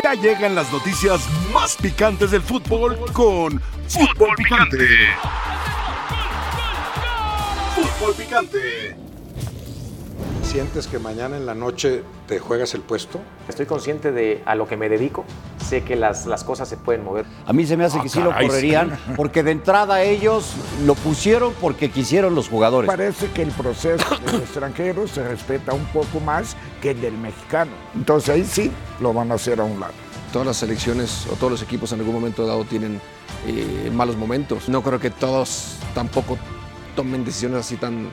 Ya llegan las noticias más picantes del fútbol con Fútbol Picante. Fútbol Picante. ¿Sientes que mañana en la noche te juegas el puesto? Estoy consciente de a lo que me dedico. Sé que las, las cosas se pueden mover. A mí se me hace Ah, que sí lo correrían, porque de entrada ellos lo pusieron porque quisieron los jugadores. Parece que el proceso del extranjero se respeta un poco más que el del mexicano. Entonces ahí sí lo van a hacer a un lado. Todas las selecciones o todos los equipos en algún momento dado tienen eh, malos momentos. No creo que todos tampoco tomen decisiones así tan,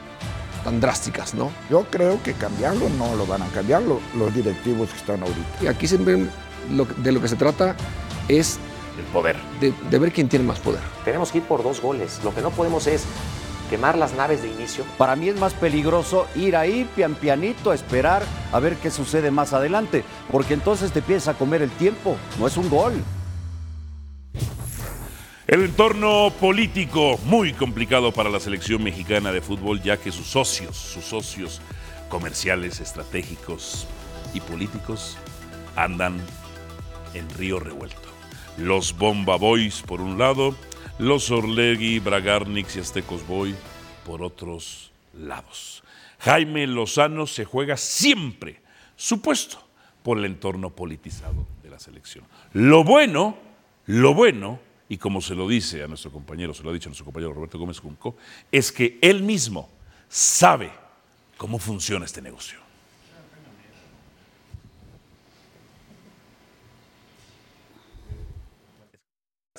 tan drásticas, ¿no? Yo creo que cambiarlo no lo van a cambiar lo- los directivos que están ahorita. Y aquí siempre lo de lo que se trata es El poder. de, de ver quién tiene más poder. Tenemos que ir por dos goles. Lo que no podemos es quemar las naves de inicio. Para mí es más peligroso ir ahí pian pianito a esperar a ver qué sucede más adelante, porque entonces te a comer el tiempo, no es un gol. El entorno político muy complicado para la selección mexicana de fútbol, ya que sus socios, sus socios comerciales, estratégicos y políticos andan en río revuelto. Los Bomba Boys por un lado, los Orlegui, Bragarnix y Aztecos Boy por otros lados. Jaime Lozano se juega siempre su puesto por el entorno politizado de la selección. Lo bueno, lo bueno, y como se lo dice a nuestro compañero, se lo ha dicho a nuestro compañero Roberto Gómez Junco, es que él mismo sabe cómo funciona este negocio.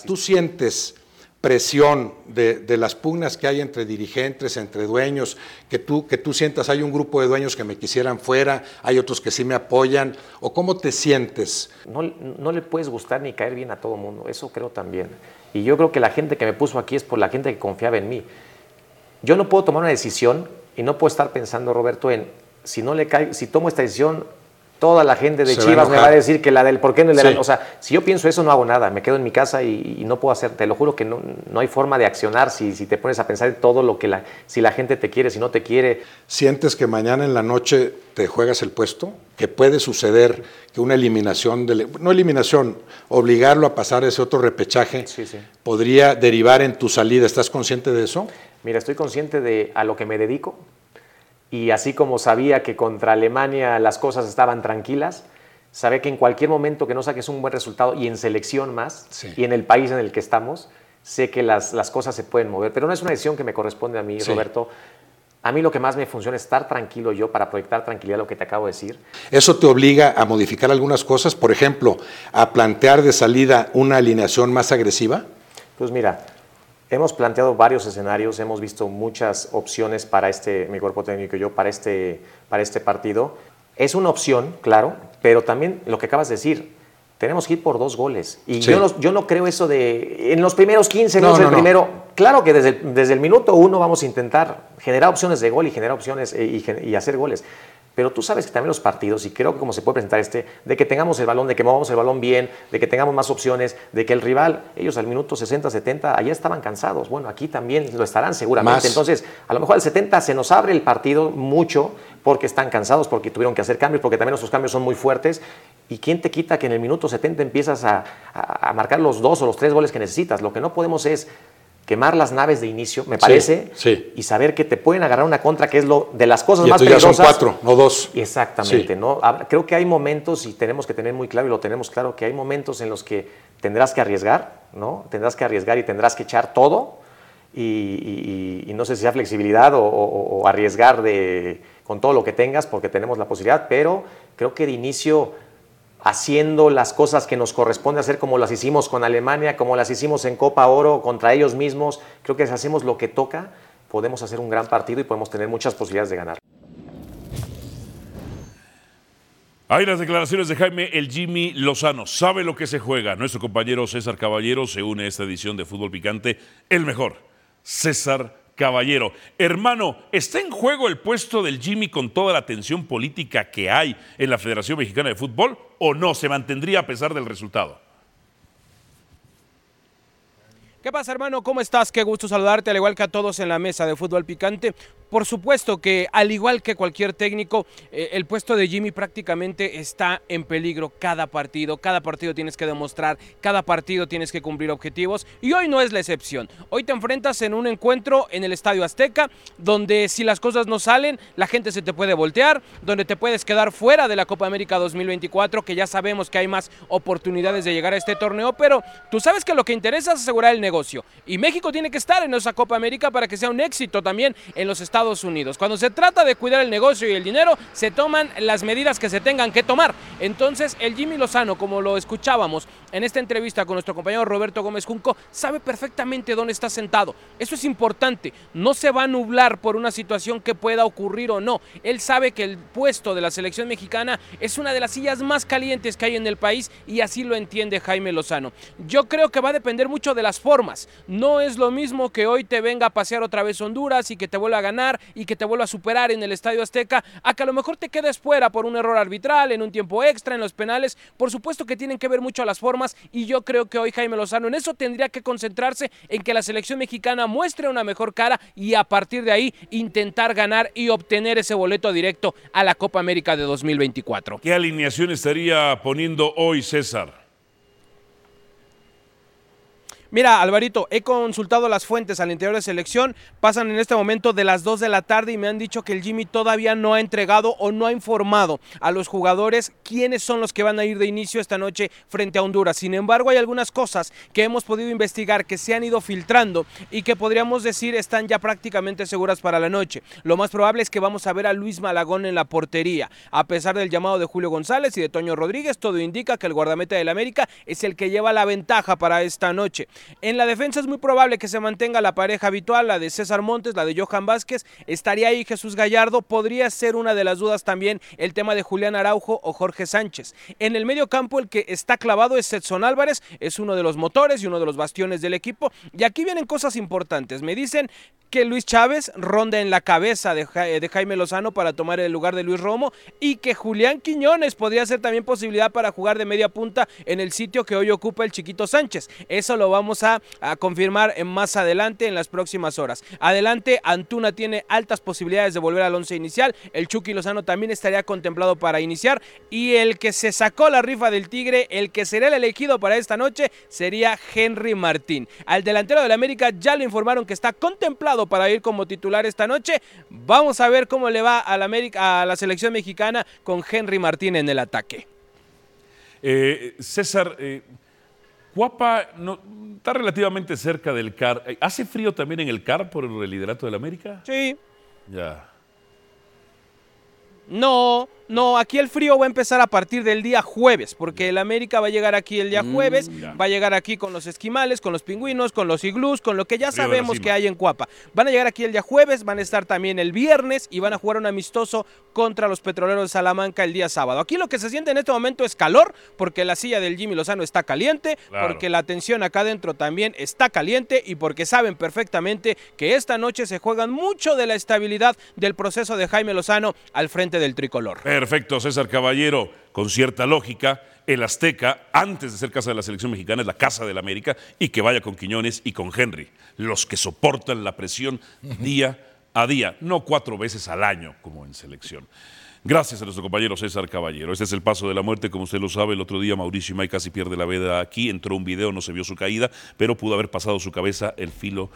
¿Tú sientes presión de, de las pugnas que hay entre dirigentes, entre dueños, que tú, que tú sientas, hay un grupo de dueños que me quisieran fuera, hay otros que sí me apoyan, o cómo te sientes? No, no le puedes gustar ni caer bien a todo mundo. Eso creo también. Y yo creo que la gente que me puso aquí es por la gente que confiaba en mí. Yo no puedo tomar una decisión y no puedo estar pensando, Roberto, en si no le cae, si tomo esta decisión, toda la gente de Se va a Chivas me va a decir que la del por qué no la- Sí. O sea, si yo pienso eso, no hago nada. Me quedo en mi casa y, y no puedo hacer. Te lo juro que no, no hay forma de accionar si, si te pones a pensar en todo lo que la, si la gente te quiere, si no te quiere. ¿Sientes que mañana en la noche te juegas el puesto? ¿Que puede suceder que una eliminación, de, no eliminación, obligarlo a pasar ese otro repechaje Sí, sí. podría derivar en tu salida? ¿Estás consciente de eso? Mira, estoy consciente de a lo que me dedico y así como sabía que contra Alemania las cosas estaban tranquilas, sabe que en cualquier momento que no saques un buen resultado y en selección más Sí. y en el país en el que estamos, sé que las, las cosas se pueden mover, pero no es una decisión que me corresponde a mí, Sí. Roberto. A mí lo que más me funciona es estar tranquilo yo para proyectar tranquilidad lo que te acabo de decir. ¿Eso te obliga a modificar algunas cosas? Por ejemplo, a plantear de salida una alineación más agresiva. Pues mira, hemos planteado varios escenarios, hemos visto muchas opciones para este, mi cuerpo técnico y yo, para este, para este partido. Es una opción, claro, pero también lo que acabas de decir, tenemos que ir por dos goles. Y Sí. yo, no, yo no creo eso de en los primeros 15 No, no, el no. primero. Claro que desde, el- desde el minuto uno vamos a intentar generar opciones de gol y generar opciones eh, y hacer goles. Pero tú sabes que también los partidos, y creo que como se puede presentar este, de que tengamos el balón, de que movamos el balón bien, de que tengamos más opciones, de que el rival, ellos al minuto 60, 70, allá estaban cansados. Bueno, aquí también lo estarán seguramente. Más. Entonces, a lo mejor al 70 se nos abre el partido mucho porque están cansados, porque tuvieron que hacer cambios, porque también nuestros cambios son muy fuertes. ¿Y quién te quita que en el minuto 70 empiezas a, a- a marcar los dos o los tres goles que necesitas? Lo que no podemos es quemar las naves de inicio, me parece, sí. y saber que te pueden agarrar una contra, que es lo de las cosas Y más entonces ya son peligrosas. cuatro, no dos. Exactamente, Sí. ¿no? Creo que hay momentos, y tenemos que tener muy claro, y lo tenemos claro, que hay momentos en los que tendrás que arriesgar, ¿no? Tendrás que arriesgar y tendrás que echar todo, y, y- y- y no sé si sea flexibilidad o, o- o arriesgar de, con todo lo que tengas, porque tenemos la posibilidad, pero creo que de inicio haciendo las cosas que nos corresponde hacer como las hicimos con Alemania, como las hicimos en Copa Oro contra ellos mismos, creo que si hacemos lo que toca, podemos hacer un gran partido y podemos tener muchas posibilidades de ganar. Hay las declaraciones de Jaime El Jimmy Lozano. Sabe lo que se juega. Nuestro compañero César Caballero se une a esta edición de Fútbol Picante. El mejor, César Caballero. Hermano, ¿está en juego el puesto del Jimmy con toda la tensión política que hay en la Federación Mexicana de Fútbol o no? ¿Se mantendría a pesar del resultado? ¿Qué pasa, hermano? ¿Cómo estás? Qué gusto saludarte, al igual que a todos en la mesa de fútbol picante. por supuesto que al igual que cualquier técnico, eh, el puesto de Jimmy prácticamente está en peligro cada partido. Cada partido tienes que demostrar, cada partido tienes que cumplir objetivos y hoy no es la excepción. Hoy te enfrentas en un encuentro en el Estadio Azteca donde si las cosas no salen, la gente se te puede voltear, donde te puedes quedar fuera de la Copa América 2024, que ya sabemos que hay más oportunidades de llegar a este torneo, pero tú sabes que lo que interesa es asegurar el negocio y México tiene que estar en esa Copa América para que sea un éxito también en los Estados Unidos. Cuando se trata de cuidar el negocio y el dinero, se toman las medidas que se tengan que tomar. Entonces, el Jimmy Lozano, como lo escuchábamos en esta entrevista con nuestro compañero Roberto Gómez Junco, sabe perfectamente dónde está sentado. Eso es importante. No se va a nublar por una situación que pueda ocurrir o no. Él sabe que el puesto de la selección mexicana es una de las sillas más calientes que hay en el país y así lo entiende Jaime Lozano. Yo creo que va a depender mucho de las formas. No es lo mismo que hoy te venga a pasear otra vez Honduras y que te vuelva a ganar y que te vuelva a superar en el Estadio Azteca, a que a lo mejor te quedes fuera por un error arbitral, en un tiempo extra, en los penales. Por supuesto que tienen que ver mucho las formas y yo creo que hoy Jaime Lozano en eso tendría que concentrarse en que la selección mexicana muestre una mejor cara y a partir de ahí intentar ganar y obtener ese boleto directo a la Copa América de 2024. ¿Qué alineación estaría poniendo hoy César? Mira, Alvarito, he consultado las fuentes al interior de selección, pasan en este momento de las 2 de la tarde y me han dicho que el Jimmy todavía no ha entregado o no ha informado a los jugadores quiénes son los que van a ir de inicio esta noche frente a Honduras. Sin embargo, hay algunas cosas que hemos podido investigar que se han ido filtrando y que podríamos decir están ya prácticamente seguras para la noche. Lo más probable es que vamos a ver a Luis Malagón en la portería. A pesar del llamado de Julio González y de Toño Rodríguez, todo indica que el guardameta del América es el que lleva la ventaja para esta noche. En la defensa es muy probable que se mantenga la pareja habitual, la de César Montes, la de Johan Vázquez. Estaría ahí Jesús Gallardo. Podría ser una de las dudas también el tema de Julián Araujo o Jorge Sánchez. En el medio campo el que está clavado es Edson Álvarez. Es uno de los motores y uno de los bastiones del equipo. Y aquí vienen cosas importantes. Me dicen que Luis Chávez ronda en la cabeza de, Jaime Lozano para tomar el lugar de Luis Romo y que Julián Quiñones podría ser también posibilidad para jugar de media punta en el sitio que hoy ocupa el Chiquito Sánchez. Eso lo vamos a, confirmar en más adelante en las próximas horas. Adelante, Antuna tiene altas posibilidades de volver al once inicial. El Chucky Lozano también estaría contemplado para iniciar y el que se sacó la rifa del Tigre, el que será el elegido para esta noche sería Henry Martín. Al delantero del América ya le informaron que está contemplado para ir como titular esta noche. Vamos a ver cómo le va a la, América, a la selección mexicana con Henry Martín en el ataque. Eh, César, eh, Cuapa no, está relativamente cerca del CAR. ¿Hace frío también en el CAR por el liderato del América? Sí. Ya. No, no, aquí el frío va a empezar a partir del día jueves, porque el América va a llegar aquí el día jueves, Mm, va a llegar aquí con los esquimales, con los pingüinos, con los iglús, con lo que ya sabemos que hay en Cuapa. Van a llegar aquí el día jueves, van a estar también el viernes y van a jugar un amistoso contra los petroleros de Salamanca el día sábado. Aquí lo que se siente en este momento es calor, porque la silla del Jimmy Lozano está caliente, Claro. porque la tensión acá adentro también está caliente y porque saben perfectamente que esta noche se juegan mucho de la estabilidad del proceso de Jaime Lozano al frente del tricolor. Perfecto, César Caballero, con cierta lógica, el Azteca, antes de ser casa de la selección mexicana, es la casa del América y que vaya con Quiñones y con Henry, los que soportan la presión día a día, no cuatro veces al año como en selección. Gracias a nuestro compañero César Caballero. Este es el paso de la muerte, como usted lo sabe. El otro día Mauricio Imay casi pierde la vida aquí. Entró un video, no se vio su caída, pero pudo haber pasado su cabeza el filo,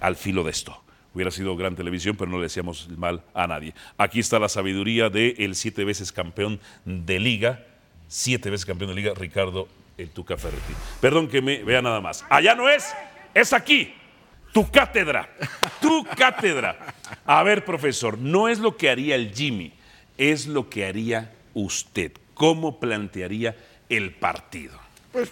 al filo de esto. Hubiera sido gran televisión, pero no le decíamos mal a nadie. Aquí está la sabiduría del siete veces campeón de liga, siete veces campeón de liga, Ricardo el Tuca Ferretti. Perdón que me vea nada más. Allá no es, es aquí. Tu cátedra, tu cátedra. A ver, profesor, no es lo que haría el Jimmy, es lo que haría usted. ¿Cómo plantearía el partido? Pues,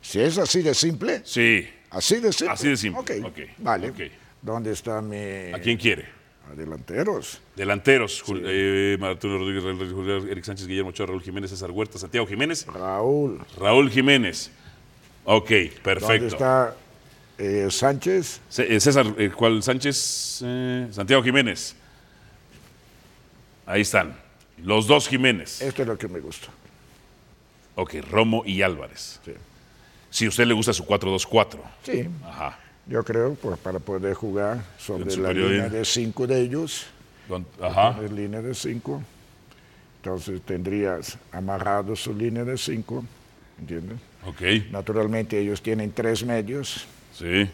si es así de simple, Sí. así de simple. Así de simple, Ok, ok, vale. ok. ¿Dónde está mi... ¿A quién quiere? a delanteros? Delanteros, Jul- eh, Arturo Rodríguez, Eric Sánchez, Guillermo Ochoa, Raúl Jiménez, César Huerta, Santiago Jiménez. Raúl. Raúl Jiménez. Ok, ¿Dónde perfecto. está eh, Sánchez? C- eh, César, eh, ¿cuál Sánchez? Santiago Jiménez. Ahí están. Los dos Jiménez. Esto es lo que me gusta. Ok, Romo y Álvarez. Sí. Si a usted le gusta su 4-2-4. Sí. Ajá. Yo creo pues, para poder jugar sobre la línea de cinco de ellos, Ajá. poner línea de cinco, entonces tendrías amarrado su línea de cinco, ¿entiendes? Ok. Naturalmente ellos tienen tres medios, Sí.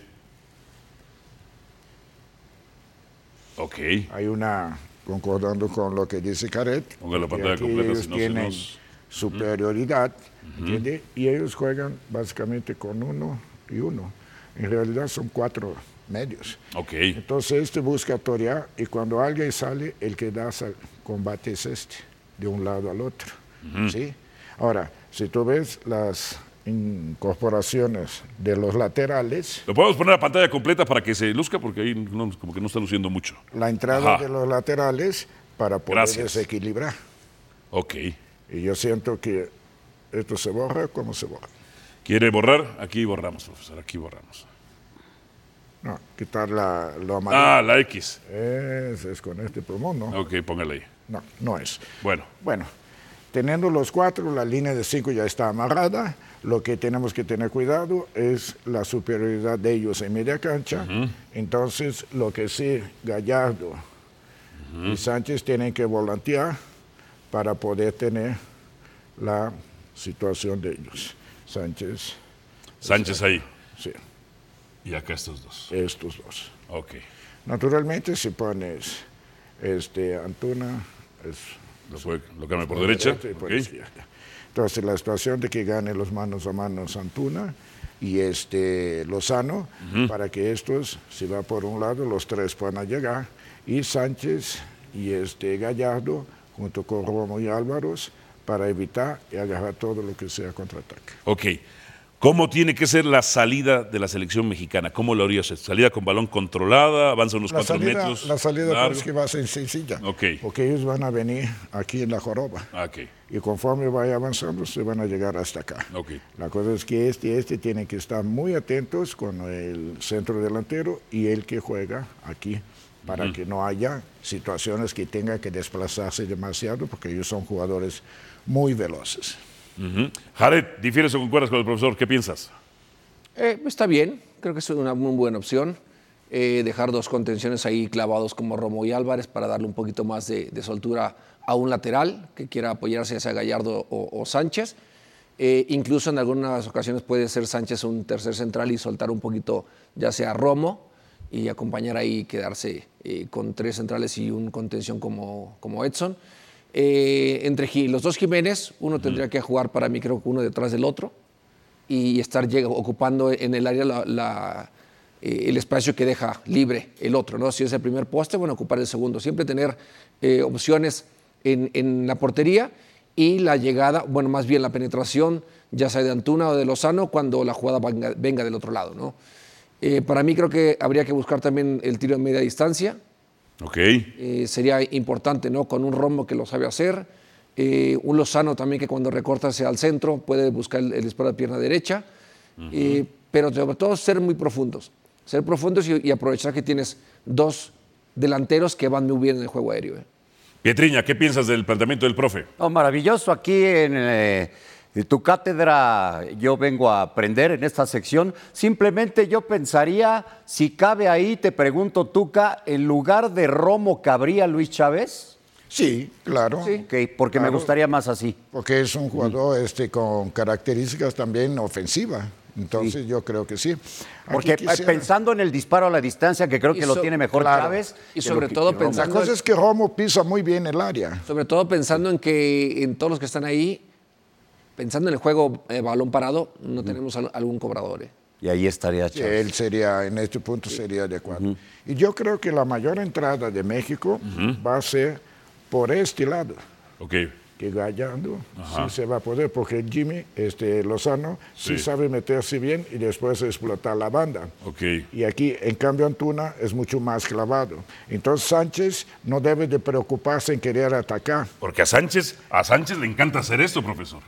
Ok. hay una, concordando con lo que dice Caret, Ponga la pantalla completa, ellos si no tienen nos- superioridad, ¿entiende? Y ellos juegan básicamente con uno y uno. En realidad son cuatro medios. Ok. Entonces este busca torear y cuando alguien sale, el que da sal- combate es este, de un lado al otro. ¿sí? Ahora, si tú ves las incorporaciones de los laterales, ¿Lo podemos poner a pantalla completa para que se luzca? Porque ahí no- como que no está luciendo mucho. la entrada Ajá. de los laterales para poder Gracias. desequilibrar. Ok. Y yo siento que esto se borra como se borra. ¿Quiere borrar? Aquí borramos, profesor. Aquí borramos. No, quitar la, lo amarillo. Ah, la X. Es, es con este pulmón, ¿no? Ok, póngale ahí. No, no es. Bueno. Bueno, teniendo los cuatro, la línea de cinco ya está amarrada. Lo que tenemos que tener cuidado es la superioridad de ellos en media cancha. Entonces, lo que sí, Gallardo y Sánchez tienen que volantear para poder tener la situación de ellos. Sánchez, Sánchez ahí. sí, Y acá estos dos. estos dos. Ok. Naturalmente, si pones este, Antuna, es Lo, fue, lo cambia por derecha. y por ok. izquierda. Entonces, la situación de que gane los manos a manos Antuna y este Lozano, para que estos, si va por un lado, los tres puedan llegar, y Sánchez y este Gallardo, junto con Romo y Álvaros, para evitar y agarrar todo lo que sea contraataque. Ok. ¿Cómo tiene que ser la salida de la selección mexicana? ¿Cómo lo haría usted? ¿Salida con balón controlada? ¿Avanza unos La cuatro salida, metros? la salida parece que va a ser sencilla, Ok. porque ellos van a venir aquí en la joroba. Ah, Ok. Y conforme vaya avanzando, se van a llegar hasta acá. Ok. La cosa es que este y este tienen que estar muy atentos con el centro delantero y el que juega aquí, para que no haya situaciones que tengan que desplazarse demasiado, porque ellos son jugadores muy veloces. Jared, ¿difieres o concuerdas con el profesor? ¿Qué piensas? Eh, está bien, creo que es una muy buena opción. eh, dejar dos contenciones ahí clavados como Romo y Álvarez para darle un poquito más de, de soltura a un lateral que quiera apoyarse, ya sea Gallardo o, o Sánchez. Eh, incluso en algunas ocasiones puede ser Sánchez un tercer central y soltar un poquito, ya sea Romo, y acompañar ahí, quedarse eh, con tres centrales y un contención como, como Edson. Eh, entre los dos Jiménez, uno tendría que jugar para mí, creo que uno detrás del otro y estar ocupando en el área la- la, eh, el espacio que deja libre el otro. ¿no? Si es el primer poste, bueno, ocupar el segundo. Siempre tener eh, opciones en, en la portería y la llegada, bueno, más bien la penetración, ya sea de Antuna o de Lozano, cuando la jugada venga, venga del otro lado. ¿no? Eh, para mí creo que habría que buscar también el tiro en media distancia. Ok. Eh, sería importante, ¿no? Con un rombo que lo sabe hacer, eh, un Lozano también que cuando recorta hacia el centro puede buscar el, el disparo de pierna derecha, eh, pero sobre todo ser muy profundos, ser profundos y, y aprovechar que tienes dos delanteros que van muy bien en el juego aéreo. ¿eh? Pietriña, ¿qué piensas del planteamiento del profe? No, maravilloso. Aquí en tu cátedra yo vengo a aprender en esta sección. Simplemente yo pensaría, si cabe ahí, te pregunto, Tuca, ¿en lugar de Romo cabría Luis Chávez? Sí, claro. Ok, porque me gustaría más así. Porque es un jugador este, con características también ofensivas. Entonces yo creo que sí. Aquí Porque eh, quisiera- pensando en el disparo a la distancia, que creo Y que lo tiene mejor claro. Chávez. Y sobre que- todo Romo. La pensando- cosa es que Romo pisa muy bien el área. Sobre todo pensando en que en todos los que están ahí, pensando en el juego eh, balón parado, no tenemos al- algún cobrador. ¿eh? Y ahí estaría Sí, Chávez. Él sería, en este punto sería adecuado. Y yo creo que la mayor entrada de México va a ser por este lado, Ok. que Gallardo sí se va a poder, porque Jimmy este, Lozano sí. Sí. sabe meterse bien y después explotar la banda. Ok. Y aquí, en cambio, Antuna es mucho más clavado. Entonces Sánchez no debe de preocuparse en querer atacar. Porque a Sánchez, a Sánchez le encanta hacer esto, profesor.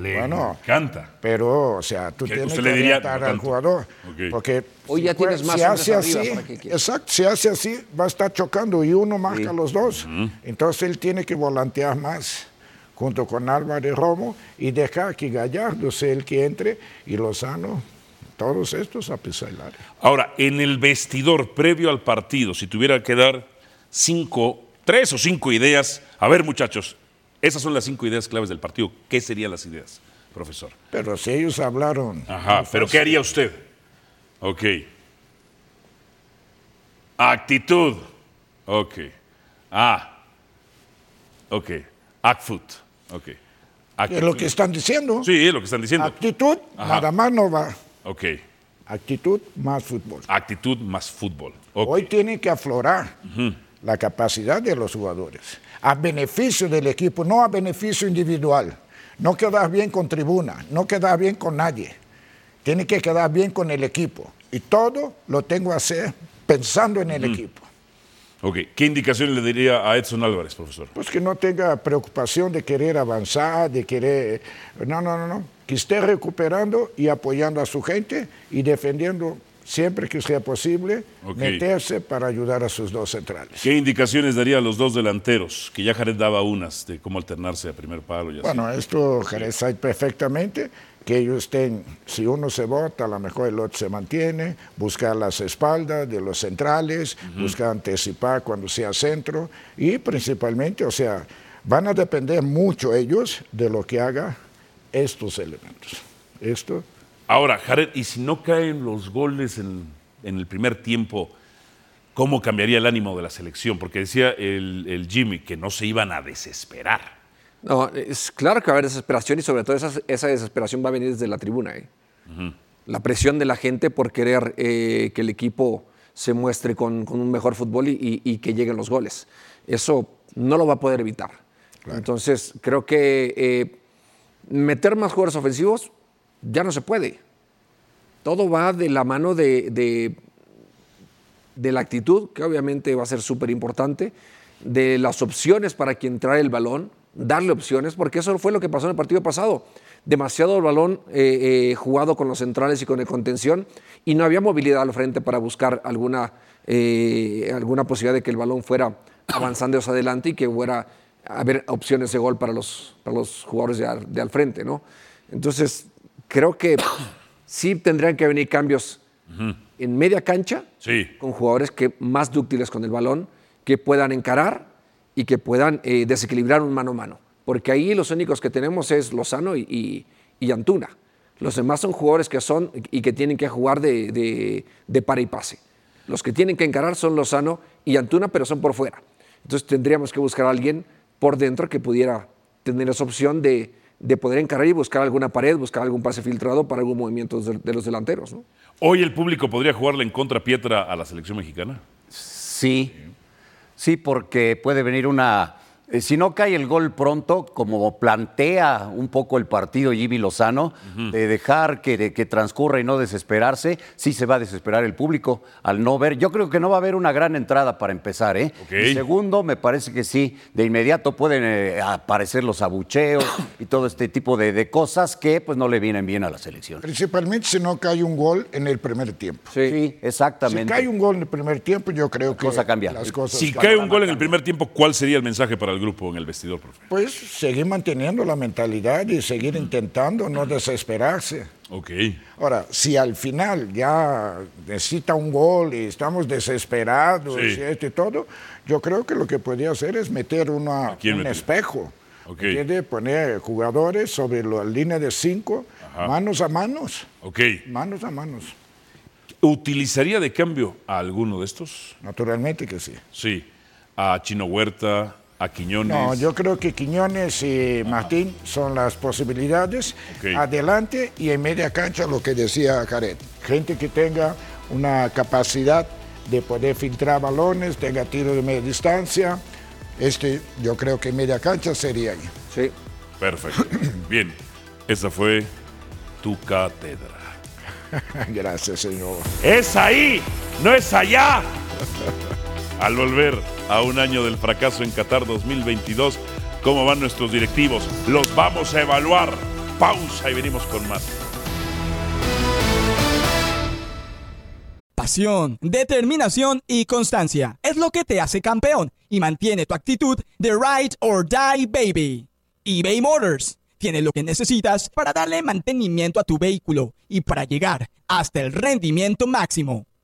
Le Bueno. encanta. Pero, o sea, tú Que tienes que le diría, orientar al jugador. Porque Hoy ya tienes más si hace arriba, así, exacto, si hace así, va a estar chocando y uno marca a los dos. Entonces él tiene que volantear más junto con Álvaro y Romo y dejar que Gallardo sea el que entre y Lozano todos estos a pisar el área. Ahora, en el vestidor previo al partido, si tuviera que dar cinco, tres o cinco ideas, a ver muchachos, esas son las cinco ideas claves del partido. ¿Qué serían las ideas, profesor? Pero si ellos hablaron. Ajá, pero ¿qué haría usted? Ok. Actitud. Ok. Ah. Ok. Actfoot. Ok. Es lo que están diciendo. Sí, es lo que están diciendo. Actitud, Ajá. nada más no va. Ok. Actitud más fútbol. Actitud más fútbol. Ok. Hoy tiene que aflorar la capacidad de los jugadores, a beneficio del equipo, no a beneficio individual. No quedar bien con tribuna, no quedar bien con nadie. Tiene que quedar bien con el equipo. Y todo lo tengo que hacer pensando en el equipo. Ok. ¿Qué indicaciones le diría a Edson Álvarez, profesor? Pues que no tenga preocupación de querer avanzar, de querer... No, no, no, no. Que esté recuperando y apoyando a su gente y defendiendo siempre que sea posible, meterse para ayudar a sus dos centrales. ¿Qué indicaciones daría a los dos delanteros? Que ya Jared daba unas de cómo alternarse a primer palo y así. Bueno, esto Jerez sabe perfectamente que ellos estén, si uno se bota, a lo mejor el otro se mantiene, buscar las espaldas de los centrales, buscar anticipar cuando sea centro y principalmente, o sea, van a depender mucho ellos de lo que haga estos elementos. Esto, Ahora, Jared, ¿y si no caen los goles en, en el primer tiempo, cómo cambiaría el ánimo de la selección? Porque decía el, el Jimmy que no se iban a desesperar. No, es claro que va a haber desesperación y sobre todo esa, esa desesperación va a venir desde la tribuna. ¿eh? La presión de la gente por querer eh, que el equipo se muestre con, con un mejor fútbol y, y- y que lleguen los goles. Eso no lo va a poder evitar. Entonces, creo que eh, meter más jugadores ofensivos ya no se puede. Todo va de la mano de, de- la actitud, que obviamente va a ser súper importante, de las opciones para quien trae el balón, darle opciones, porque eso fue lo que pasó en el partido pasado. Demasiado el balón eh, eh, jugado con los centrales y con el contención, y no había movilidad al frente para buscar alguna, eh, alguna posibilidad de que el balón fuera avanzando hacia adelante y que fuera a haber opciones de gol para los, para los jugadores de al, de al frente. ¿no? Entonces, creo que sí tendrían que venir cambios en media cancha Sí. con jugadores que más dúctiles con el balón, que puedan encarar y que puedan eh, desequilibrar un mano a mano. Porque ahí los únicos que tenemos es Lozano y, y- y Antuna. Los demás son jugadores que son y que tienen que jugar de, de, de para y pase. Los que tienen que encarar son Lozano y Antuna, pero son por fuera. Entonces tendríamos que buscar a alguien por dentro que pudiera tener esa opción de, de poder encarar y buscar alguna pared, buscar algún pase filtrado para algún movimiento de, de los delanteros. ¿no? ¿Hoy el público podría jugarle en contra Pietra a la selección mexicana? Sí, sí, porque puede venir una... eh, Si no cae el gol pronto, como plantea un poco el partido Jimmy Lozano, de dejar que, de- que transcurra y no desesperarse, sí se va a desesperar el público al no ver. Yo creo que no va a haber una gran entrada para empezar, ¿eh? Y segundo, me parece que sí, de inmediato pueden eh, aparecer los abucheos y todo este tipo de, de cosas que pues no le vienen bien a la selección. principalmente si no cae un gol en el primer tiempo. Sí, Si exactamente. cae un gol en el primer tiempo, yo creo que cosa cambia. las cosas Si cae un gol en el primer tiempo, ¿cuál sería el mensaje para el grupo en el vestidor, profe? Pues seguir manteniendo la mentalidad y seguir intentando no desesperarse. Ok. Ahora, si al final ya necesita un gol y estamos desesperados Sí. y esto y todo, yo creo que lo que podría hacer es meter una, un meter? espejo. Ok. ¿entiende? Poner jugadores sobre la línea de cinco, manos a manos, Ok. manos a manos. ¿Utilizaría de cambio a alguno de estos? Naturalmente que sí. Sí. A Chino Huerta, a Quiñones. No, yo creo que Quiñones y Martín son las posibilidades. Adelante y en media cancha lo que decía Jared. Gente que tenga una capacidad de poder filtrar balones, tenga tiro de media distancia. Este, yo creo que en media cancha sería ahí. Sí. Perfecto. Bien. Esa fue tu cátedra. Gracias, señor. Es ahí, no es allá. Al volver a un año del fracaso en Qatar 2022, ¿cómo van nuestros directivos? Los vamos a evaluar. Pausa y venimos con más. Pasión, determinación y constancia es lo que te hace campeón y mantiene tu actitud de ride or die baby. eBay Motors tiene lo que necesitas para darle mantenimiento a tu vehículo y para llegar hasta el rendimiento máximo.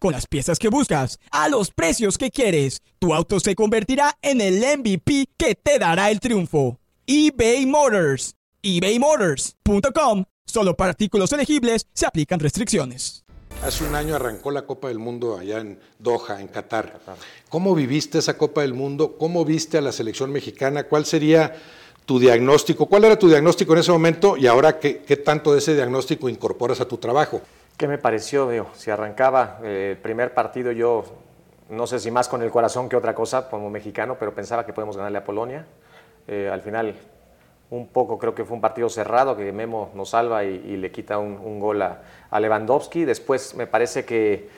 Con las piezas que buscas, a los precios que quieres, tu auto se convertirá en el MVP que te dará el triunfo. eBay Motors. ebaymotors.com. Solo para artículos elegibles se aplican restricciones. Hace un año arrancó la Copa del Mundo allá en Doha, en Qatar. ¿Cómo viviste esa Copa del Mundo? ¿Cómo viste a la selección mexicana? ¿Cuál sería tu diagnóstico? ¿Cuál era tu diagnóstico en ese momento y ahora qué, tanto de ese diagnóstico incorporas a tu trabajo? ¿Qué me pareció? Digo, si arrancaba eh, el primer partido, yo no sé si más con el corazón que otra cosa como mexicano, pero pensaba que podemos ganarle a Polonia. Eh, al final, un poco creo que fue un partido cerrado, que Memo nos salva y, le quita un, gol a, a, Lewandowski. Después me parece que,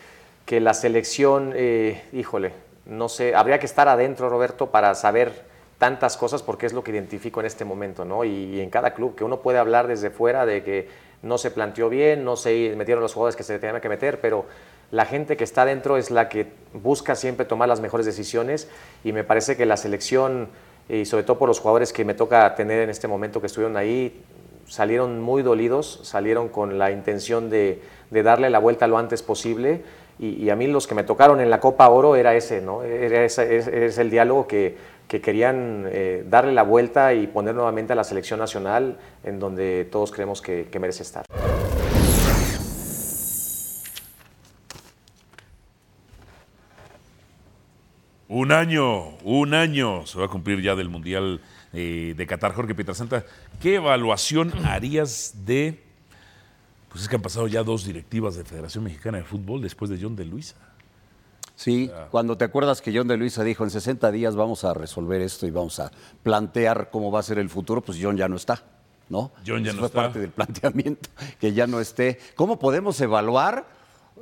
que la selección, eh, híjole, no sé, habría que estar adentro, Roberto, para saber tantas cosas porque es lo que identifico en este momento, ¿no? Y, y en cada club, que uno puede hablar desde fuera de que no se planteó bien, no se metieron los jugadores que se tenían que meter, pero la gente que está dentro es la que busca siempre tomar las mejores decisiones y me parece que la selección, y sobre todo por los jugadores que me toca tener en este momento que estuvieron ahí, salieron muy dolidos, salieron con la intención de, darle la vuelta lo antes posible y, a mí los que me tocaron en la Copa Oro era ese, ¿no? Era ese, ese el diálogo que, que querían eh, darle la vuelta y poner nuevamente a la selección nacional en donde todos creemos que, merece estar. Un año, un año se va a cumplir ya del Mundial eh, de Qatar. Jorge Pietrasanta, ¿qué evaluación harías de... Pues es que han pasado ya dos directivas de Federación Mexicana de Fútbol después de John de Luisa. Sí, cuando te acuerdas que John de Luisa dijo en 60 días vamos a resolver esto y vamos a plantear cómo va a ser el futuro, pues John ya no está, ¿no? John ya Eso no fue está. parte del planteamiento, que ya no esté. ¿Cómo podemos evaluar?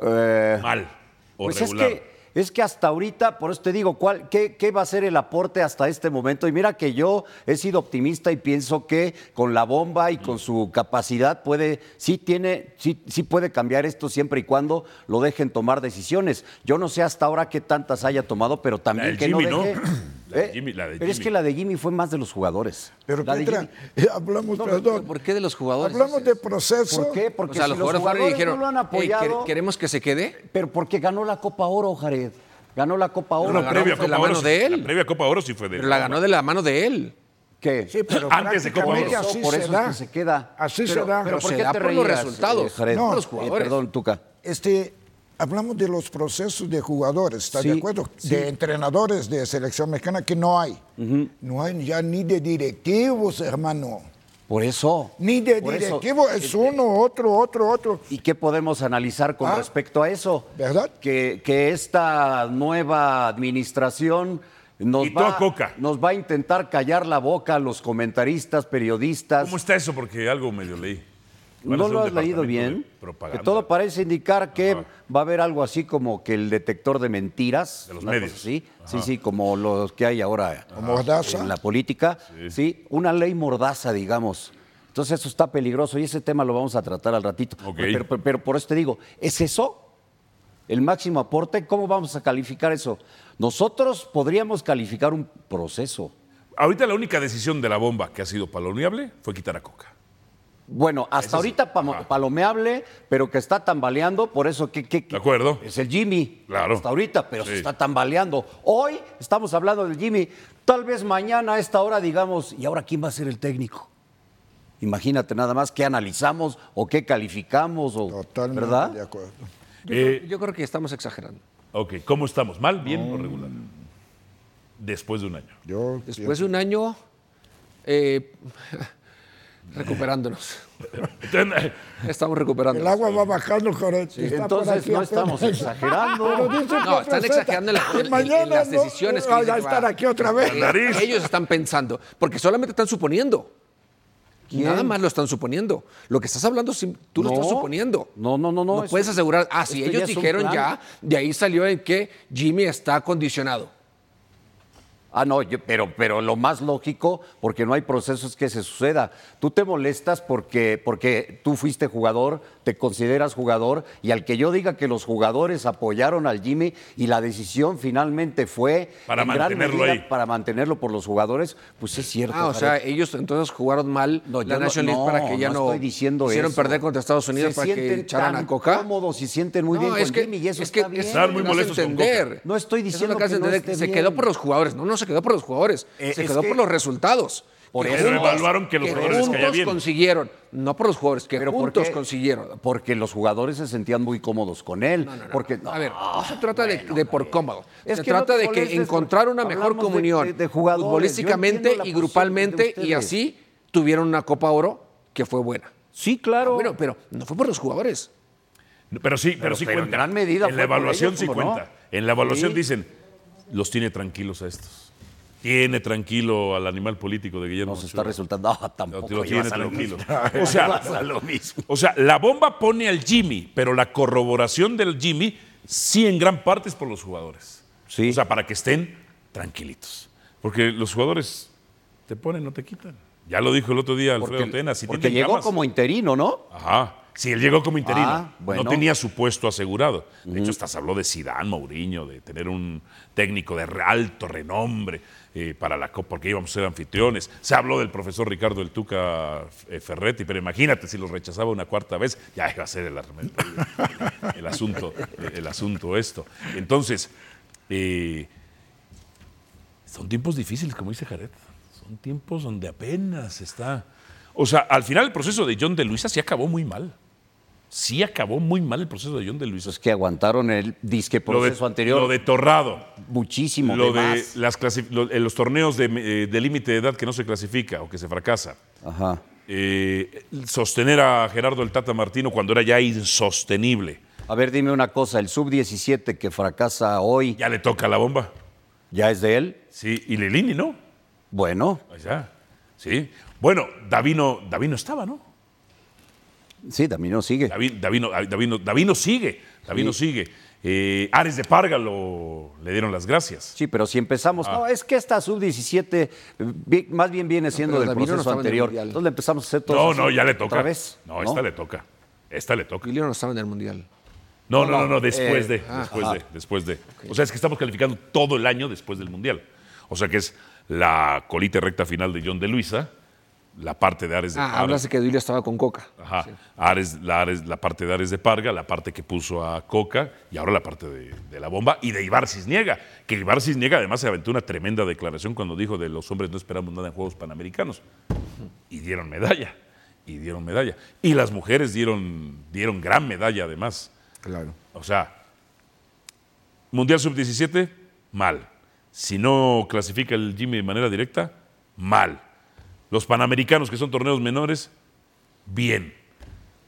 Eh, Mal o pues regular. es que es que hasta ahorita, por eso te digo, ¿cuál, qué, qué, va a ser el aporte hasta este momento? Y mira que yo he sido optimista y pienso que con la bomba y con su capacidad puede, sí tiene, sí, sí puede cambiar esto siempre y cuando lo dejen tomar decisiones. Yo no sé hasta ahora qué tantas haya tomado, pero también que Jimmy, no ¿no? La de ¿Eh? Jimmy, la de pero es que la de Jimmy fue más de los jugadores. Pero La de Petra, Jimmy- eh, hablamos, No, perdón, ¿Por qué de los jugadores? hablamos de proceso. ¿Por qué? O Porque sea, si los los jugadores fueron y jugadores dijeron, no lo han "Ey, apoyado, ¿quer- ¿queremos que se quede? pero porque ganó la Copa Oro, Jared. Ganó la Copa Oro. No, la ganó previa de la mano Oro de él. La previa Copa Oro sí fue de Pero la ganó de la mano de él. ¿Qué? Sí, pero Antes de Copa Oro. así por se eso es que se queda. Así pero, se da. Pero Pero ¿por se qué da te por los resultados, eh, Jared? no los Eh, jugadores. perdón, Tuca. Este, hablamos de los procesos de jugadores, ¿estás de acuerdo? sí. De entrenadores de selección mexicana que no hay. No hay ya ni de directivos, hermano. Por eso. Ni de Por eso, directivos, es uno, otro, otro, otro. ¿Y qué podemos analizar con Ah, respecto a eso? ¿verdad? Que, que esta nueva administración nos va, Coca. nos va a intentar callar la boca a los comentaristas, periodistas. ¿Cómo está eso? Porque algo medio leí. ¿No lo has leído bien? Que todo parece indicar que Ajá. va a haber algo así como que el detector de mentiras. De los medios. Sí, Ajá. sí, como los que hay ahora en la política. Sí. una ley mordaza, digamos. Entonces eso está peligroso y ese tema lo vamos a tratar al ratito. Pero, pero- pero por eso te digo, ¿es eso el máximo aporte? ¿Cómo vamos a calificar eso? Nosotros podríamos calificar un proceso. Ahorita la única decisión de la bomba que ha sido palomeable fue quitar a Coca. Bueno, hasta ahorita Ajá. palomeable, pero que está tambaleando, por eso que, que- De acuerdo. es el Jimmy. Claro. Hasta ahorita, pero Sí. se está tambaleando. Hoy estamos hablando del Jimmy. Tal vez mañana a esta hora digamos, ¿y ahora quién va a ser el técnico? Imagínate nada más qué analizamos o qué calificamos, o, Totalmente ¿verdad? de acuerdo. Yo, Eh, creo, yo creo que estamos exagerando. Ok, ¿cómo estamos? ¿Mal, bien o regular? Después de un año. Yo Después de un año, eh, recuperándonos. Estamos El recuperándonos. agua va bajando, correcto. Entonces no apenas. estamos exagerando. No, que están exagerando en la- en- en mañana las no decisiones que vaya dicen a que estar aquí otra vez. Ellos están pensando, porque solamente están suponiendo. Nada más lo están suponiendo. Lo que estás hablando, tú lo No. estás suponiendo. No, no, no, no, No eso- puedes asegurar. Ah, si ya ellos dijeron ya, de ahí salió en que Jimmy está condicionado. Ah, no, yo- pero, pero lo más lógico, porque no hay proceso, es que se suceda. Tú te molestas porque, porque tú fuiste jugador, te consideras jugador, y al que yo diga que los jugadores apoyaron al Jimmy y la decisión finalmente fue Para mantenerlo medida ahí. para mantenerlo por los jugadores, pues es cierto. Ah, o sea, ellos entonces jugaron mal No, la yo no- National League no, para que ya no, estoy diciendo hicieron eso. perder contra Estados Unidos Se para que sienten echaran tan a Coca. cómodos y sienten muy no, bien es con que, Jimmy y eso es que está bien. es lo muy que molestos con entender. No estoy es diciendo lo que, que esté se quedó bien. por los jugadores. No, no se quedó por los jugadores. Eh, se es quedó que- por los resultados. Por Que eso- Pero evaluaron que los jugadores les caía juntos bien. consiguieron. No por los jugadores, que Pero ¿por juntos consiguieron. Porque los jugadores se sentían muy cómodos con él. Porque, A ver, no se trata de, de por cómodo. Es se que trata de que encontrar una mejor comunión de- de futbolísticamente y grupalmente y así tuvieron una Copa Oro que fue buena. Sí, claro. Bueno, pero no fue por los jugadores. Pero sí, pero, sí pero en cuenta. gran medida En la evaluación ellos, sí cuenta. En la evaluación Sí. dicen, los tiene tranquilos a estos. Tiene tranquilo al animal político de Guillermo Nos está Ochoa. resultando. No, Lo, tampoco. lo tiene tranquilo. mismo. O sea, lo mismo. o sea, la bomba pone al Jimmy, pero la corroboración del Jimmy sí en gran parte es por los jugadores. Sí. O sea, para que estén tranquilitos. Porque los jugadores te ponen, no te quitan. Ya lo dijo el otro día Alfredo Porque, Tena. Si porque llegó camas- como interino, ¿no? Ajá. Sí, él llegó como interino. Ah, bueno. No tenía su puesto asegurado. De hecho, hasta se habló de Zidane, Mourinho, de tener un técnico de alto renombre para la Copa, porque íbamos a ser anfitriones. Se habló del profesor Ricardo El Tuca eh, Ferretti, pero imagínate si lo rechazaba una cuarta vez, ya iba a ser el, arme- el asunto, el asunto esto. Entonces, eh, son tiempos difíciles, como dice Jared. Son tiempos donde apenas está. O sea, al final el proceso de John de Luisa sí acabó muy mal. Sí acabó muy mal el proceso de John de Luisa. Es que aguantaron el disque Lo de, proceso anterior lo de Torrado, muchísimo. lo de de más. las clasi- lo- en los torneos de, eh, de límite de edad que no se clasifica o que se fracasa. Ajá. Eh, sostener a Gerardo el Tata Martino cuando era ya insostenible. A ver, dime una cosa. El sub-17 que fracasa hoy, Ya le toca la bomba. ¿ya es de él? Sí, y Lelini, ¿no? Bueno, está. Sí. Bueno, Davino, Davino estaba, ¿no? Sí, Damino sigue. David- Davino, Davino, Davino sigue, Davino sigue. Eh, Ares de Parga lo, le dieron las gracias. Sí, pero si empezamos, Ah. no, es que esta sub-17 eh, vi- más bien viene siendo del Davino no proceso en anterior. Entonces le empezamos a hacer todo No, no, ya le toca. Otra vez. No, esta le toca. Esta le toca. Guillermo no estaba en el Mundial. No, no, no, no, después eh, de, después de, después de. O sea, es que estamos calificando todo el año después del Mundial. O sea que es la colita recta final de John de Luisa, la parte de Ares de Ah, Parga. hablas de que Duilio estaba con Coca. Ajá. Ares, la, Ares- la parte de Ares de Parga, la parte que puso a Coca y ahora la parte de, de la bomba y de Ibar Cisniega. Que Ibar Cisniega además se aventó una tremenda declaración cuando dijo de los hombres no esperamos nada en Juegos Panamericanos. Y dieron medalla. Y dieron medalla. Y las mujeres dieron, dieron gran medalla además. Claro. O sea, Mundial Sub-17, mal. Si no clasifica el Jimmy de manera directa, mal. Los Panamericanos, que son torneos menores, bien.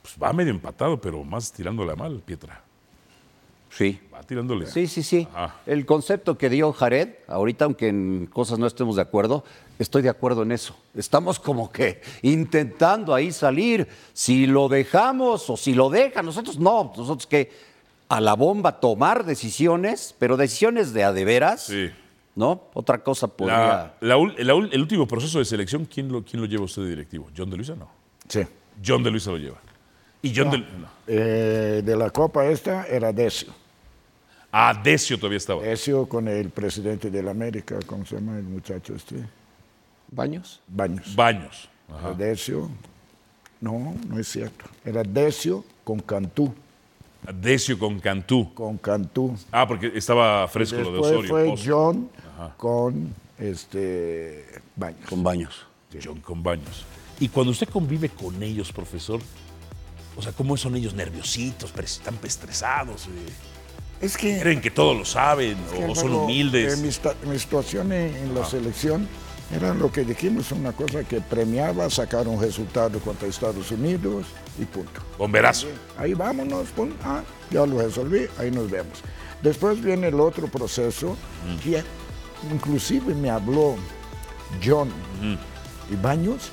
Pues va medio empatado, pero más tirándole a mal, Pietra. Sí. Va tirándole. Sí, sí, sí. Ajá. El concepto que dio Jared, ahorita aunque en cosas no estemos de acuerdo, estoy de acuerdo en eso. Estamos como que intentando ahí salir. Si lo dejamos o si lo dejan, nosotros no, nosotros que a la bomba tomar decisiones, pero decisiones de a de veras, Sí. ¿No? Otra cosa podría... La- el último proceso de selección, ¿quién lo, quién lo lleva usted de directivo? ¿John de Luisa? No. Sí. John de Luisa lo lleva. Y John de no. Eh, de la Copa esta era Decio. Ah, Decio todavía estaba. Decio con el presidente de la América, ¿cómo se llama el muchacho este? ¿Baños? Baños. Baños. Era Decio. No, no es cierto. Era Decio con Cantú. Decio con Cantú. Con Cantú. Ah, porque estaba fresco lo de Osorio. fue. John con este Baños. Con baños. John con Baños. Y cuando usted convive con ellos, profesor, o sea, ¿cómo son ellos nerviositos, están estresados? eh? Es que ¿Creen que todos lo saben que o son luego, humildes? eh, mi, mi situación en, en la selección era lo que dijimos, una cosa que premiaba sacar un resultado contra Estados Unidos y punto. Bomberazo. Ahí vámonos, pum, ah, ya lo resolví, ahí nos vemos. Después viene el otro proceso, que inclusive me habló John y Baños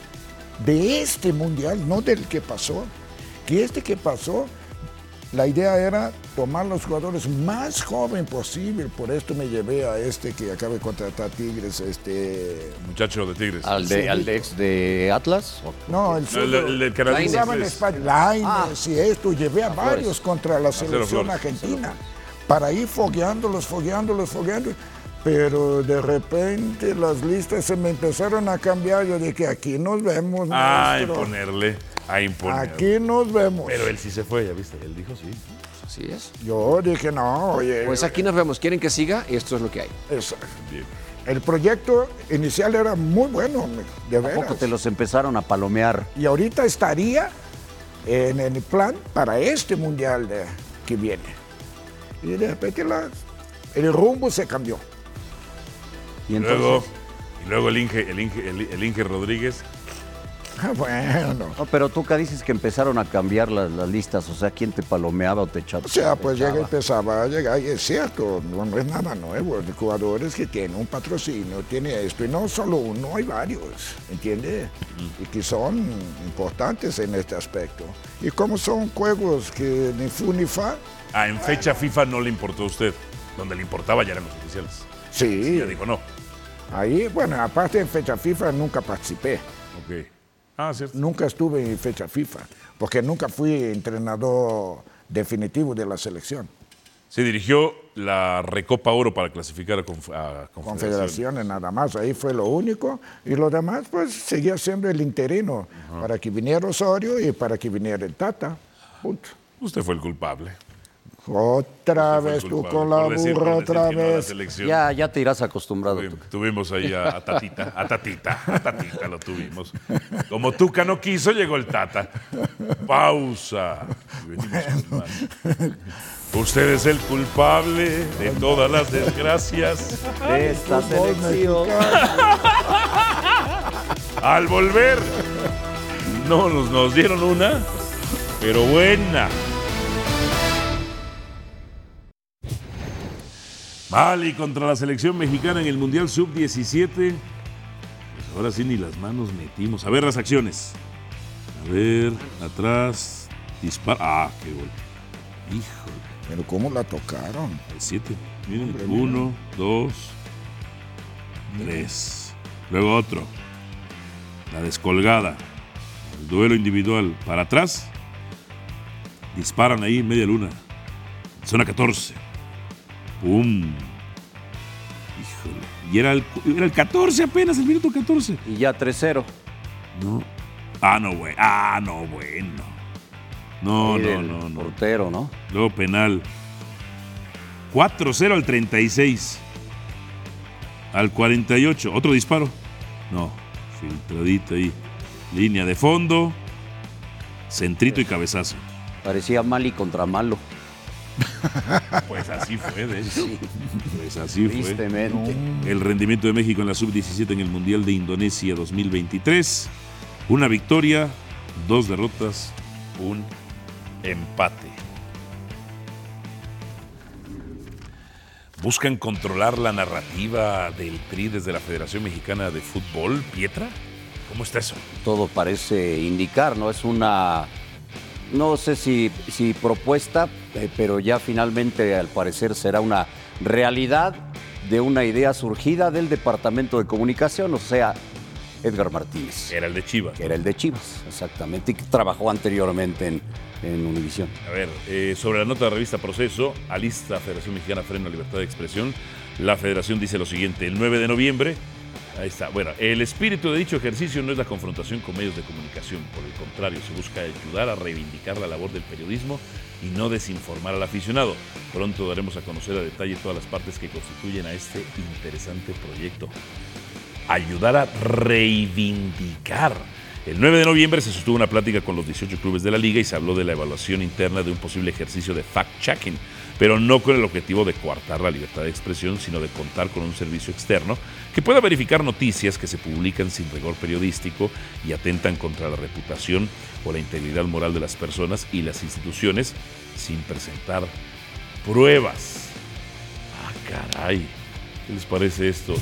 de este mundial, no del que pasó, que este que pasó, la idea era tomar los jugadores más joven posible, por esto me llevé a este que acaba de contratar Tigres, este... Muchacho de Tigres. ¿Al de, al de ex de Atlas? No, el, No, el, el Lainez. En. España. Lainez y esto, llevé a varios contra la selección argentina para ir fogueándolos, fogueándolos, fogueándolos. Pero de repente las listas se me empezaron a cambiar. Yo dije, aquí nos vemos, A maestro. imponerle, a imponerle. Aquí nos vemos. Pero él sí se fue, ya viste, él dijo sí. Así es. Yo dije, no, oye. Pues aquí nos vemos. ¿Quieren que siga? Esto es lo que hay. Bien. el proyecto inicial era muy bueno, de ¿A poco veras. te los empezaron a palomear? Y ahorita estaría en el plan para este mundial de- que viene. Y de repente la- el rumbo se cambió. Y Luego, entonces, y luego el Inge, el Inge, el, el Inge Rodríguez. Ah, Bueno, no, pero tú acá dices que empezaron a cambiar las, las listas, o sea, ¿quién te palomeaba o te echaba? o sea, pues llega, empezaba a llegar, y es cierto, no, no es nada nuevo, hay jugadores que tienen un patrocinio, tiene esto, y no solo uno, hay varios, ¿entiende? Y que son importantes en este aspecto. Y como son juegos que ni fu ni fa, Ah, en fecha FIFA no le importó a usted. Donde le importaba ya eran los oficiales. sí, Ya dijo no. Ahí, bueno, aparte en fecha FIFA nunca participé. Ok. Ah, cierto. Nunca estuve en fecha FIFA, porque nunca fui entrenador definitivo de la selección. Se dirigió la Recopa Oro para clasificar a, conf- a Confederación. Confederaciones nada más, ahí fue lo único. Y lo demás, pues seguía siendo el interino, para que viniera Osorio y para que viniera el Tata. Punto. Usted fue el culpable. Otra vez tú con la burra, otra vez. Ya, ya te irás acostumbrado. Tuvimos ahí a, a Tatita, a Tatita, a Tatita lo tuvimos. Como Tuca no quiso, llegó el Tata. Pausa. Y venimos con más. Usted es el culpable de todas las desgracias. De esta selección. Al volver, no nos, nos dieron una, pero buena. Mali contra la selección mexicana en el Mundial Sub-17. Pues ahora sí ni las manos metimos. A ver las acciones. A ver, atrás. Dispara. Ah, qué gol. Híjole. Pero ¿cómo la tocaron? El 7. Miren, uno, dos, tres. Luego otro. La descolgada. El duelo individual. Para atrás. Disparan ahí, media luna. Zona 14. ¡Pum! Híjole. Y era el, era el 14 apenas, el minuto 14. Y ya 3-0. No. Ah, no, güey. Ah, no, bueno. No, no, no, no. Portero, ¿no? Luego penal. 4-0 al 36. Al 48. Otro disparo. No. Filtradita ahí. Línea de fondo. Centrito y cabezazo. Parecía Mali contra Malo. Pues así fue, de hecho. Pues así fue. El rendimiento de México en la sub-17 en el Mundial de Indonesia 2023. Una victoria, dos derrotas, un empate. ¿Buscan controlar la narrativa del TRI desde la Federación Mexicana de Fútbol, Pietra? ¿Cómo está eso? Todo parece indicar, ¿no? Es una, no sé si, si propuesta, eh, pero ya finalmente al parecer será una realidad de una idea surgida del Departamento de Comunicación, o sea, Edgar Martínez, Era el de Chivas. que era el de Chivas, exactamente, y que trabajó anteriormente en, en Univisión. A ver, eh, sobre la nota de la revista Proceso, alista Federación Mexicana Freno a Libertad de Expresión, la federación dice lo siguiente, el 9 de noviembre, ahí está, bueno, el espíritu de dicho ejercicio no es la confrontación con medios de comunicación, por el contrario, se busca ayudar a reivindicar la labor del periodismo y no desinformar al aficionado. Pronto daremos a conocer a detalle todas las partes que constituyen a este interesante proyecto. Ayudar a reivindicar. El 9 de noviembre se sostuvo una plática con los 18 clubes de la liga y se habló de la evaluación interna de un posible ejercicio de fact-checking, pero no con el objetivo de coartar la libertad de expresión, sino de contar con un servicio externo que pueda verificar noticias que se publican sin rigor periodístico y atentan contra la reputación o la integridad moral de las personas y las instituciones sin presentar pruebas. Ah, caray. ¿Qué les parece esto?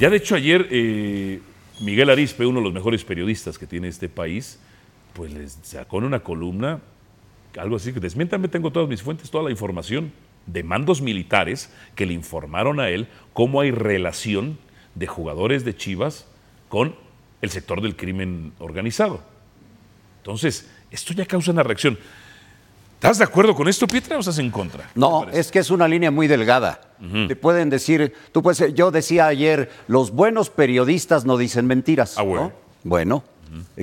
Ya de hecho ayer eh, Miguel Arispe, uno de los mejores periodistas que tiene este país, pues les sacó en una columna algo así que desmiéntame, tengo todas mis fuentes, toda la información de mandos militares que le informaron a él cómo hay relación de jugadores de Chivas con el sector del crimen organizado. Entonces, esto ya causa una reacción. ¿Estás de acuerdo con esto, Pietra, o estás en contra? No, es que es una línea muy delgada. Te pueden decir, tú puedes, yo decía ayer, los buenos periodistas no dicen mentiras. Ah, bueno. ¿no? Bueno,